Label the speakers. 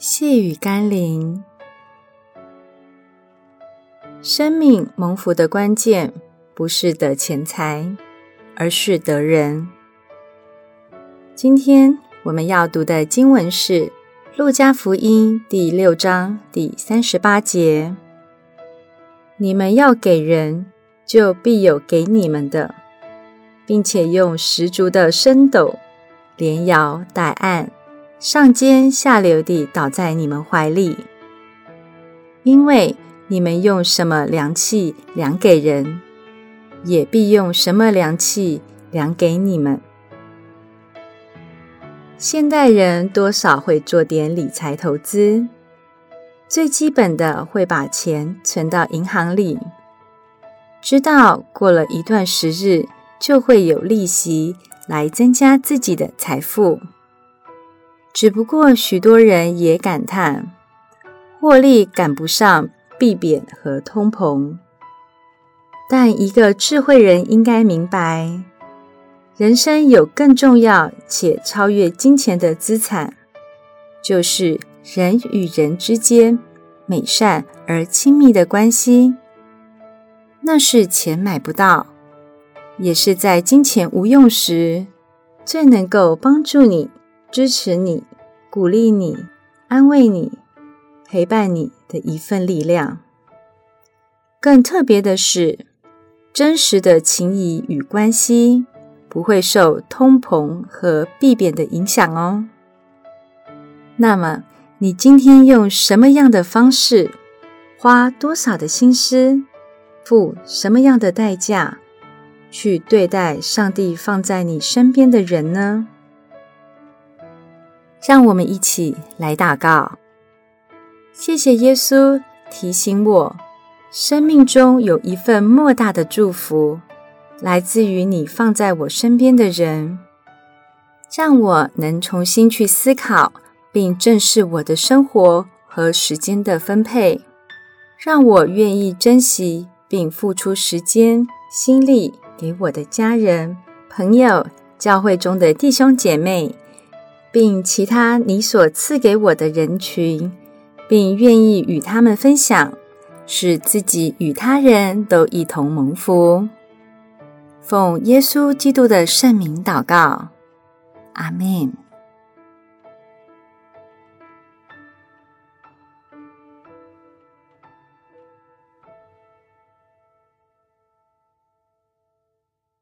Speaker 1: 细雨甘霖。生命蒙福的关键，不是得钱财，而是得人。今天我们要读的经文是《路加福音》第六章第三十八节：“你们要给人，就必有给你们的，并且用十足的升斗，连摇带按，上尖下流地倒在你们怀里，因为。”你们用什么量器量给人，也必用什么量器量给你们。现代人多少会做点理财投资，最基本的会把钱存到银行里，知道过了一段时日就会有利息来增加自己的财富。只不过许多人也感叹，获利赶不上。币贬和通膨，但一个智慧人应该明白，人生有更重要且超越金钱的资产，就是人与人之间美善而亲密的关系。那是钱买不到，也是在金钱无用时最能够帮助你、支持你、鼓励你、安慰你。陪伴你的一份力量。更特别的是，真实的情谊与关系不会受通膨和币贬的影响哦。那么，你今天用什么样的方式，花多少的心思，付什么样的代价，去对待上帝放在你身边的人呢？让我们一起来祷告。谢谢耶稣提醒我，生命中有一份莫大的祝福，来自于你放在我身边的人，让我能重新去思考并正视我的生活和时间的分配，让我愿意珍惜并付出时间心力给我的家人、朋友、教会中的弟兄姐妹，并其他你所赐给我的人群。并愿意与他们分享，使自己与他人都一同蒙福。奉耶稣基督的圣名祷告，阿门。